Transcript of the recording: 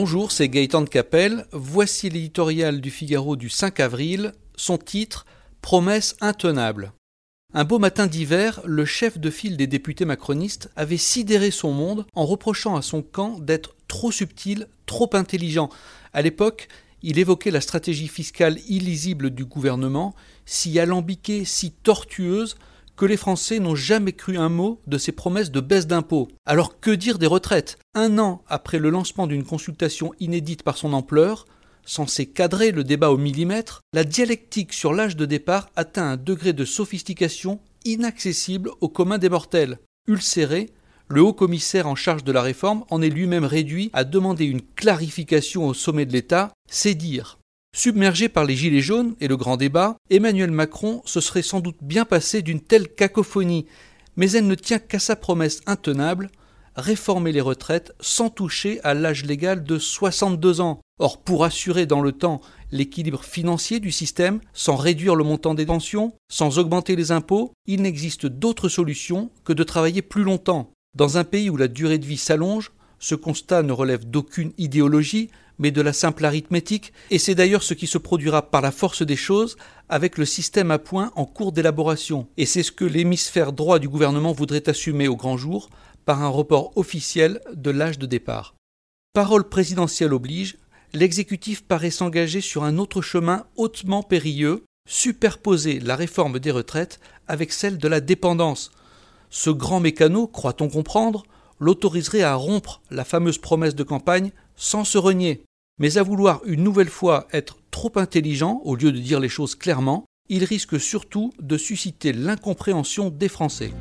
Bonjour, c'est Gaëtan de Capelle. Voici l'éditorial du Figaro du 5 avril. Son titre Promesse intenable. Un beau matin d'hiver, le chef de file des députés macronistes avait sidéré son monde en reprochant à son camp d'être trop subtil, trop intelligent. À l'époque, il évoquait la stratégie fiscale illisible du gouvernement, si alambiquée, si tortueuse, que les Français n'ont jamais cru un mot de ces promesses de baisse d'impôts. Alors que dire des retraites? Un an après le lancement d'une consultation inédite par son ampleur, censée cadrer le débat au millimètre, la dialectique sur l'âge de départ atteint un degré de sophistication inaccessible au commun des mortels. Ulcéré, le haut commissaire en charge de la réforme en est lui-même réduit à demander une clarification au sommet de l'État, c'est dire. Submergé par les Gilets jaunes et le grand débat, Emmanuel Macron se serait sans doute bien passé d'une telle cacophonie, mais elle ne tient qu'à sa promesse intenable réformer les retraites sans toucher à l'âge légal de 62 ans. Or, pour assurer dans le temps l'équilibre financier du système, sans réduire le montant des pensions, sans augmenter les impôts, il n'existe d'autre solution que de travailler plus longtemps. Dans un pays où la durée de vie s'allonge, ce constat ne relève d'aucune idéologie, mais de la simple arithmétique, et c'est d'ailleurs ce qui se produira par la force des choses avec le système à point en cours d'élaboration. Et c'est ce que l'hémisphère droit du gouvernement voudrait assumer au grand jour par un report officiel de l'âge de départ. Parole présidentielle oblige, l'exécutif paraît s'engager sur un autre chemin hautement périlleux, superposer la réforme des retraites avec celle de la dépendance. Ce grand mécano, croit-on comprendre, l'autoriserait à rompre la fameuse promesse de campagne sans se renier. Mais à vouloir une nouvelle fois être trop intelligent au lieu de dire les choses clairement, il risque surtout de susciter l'incompréhension des Français.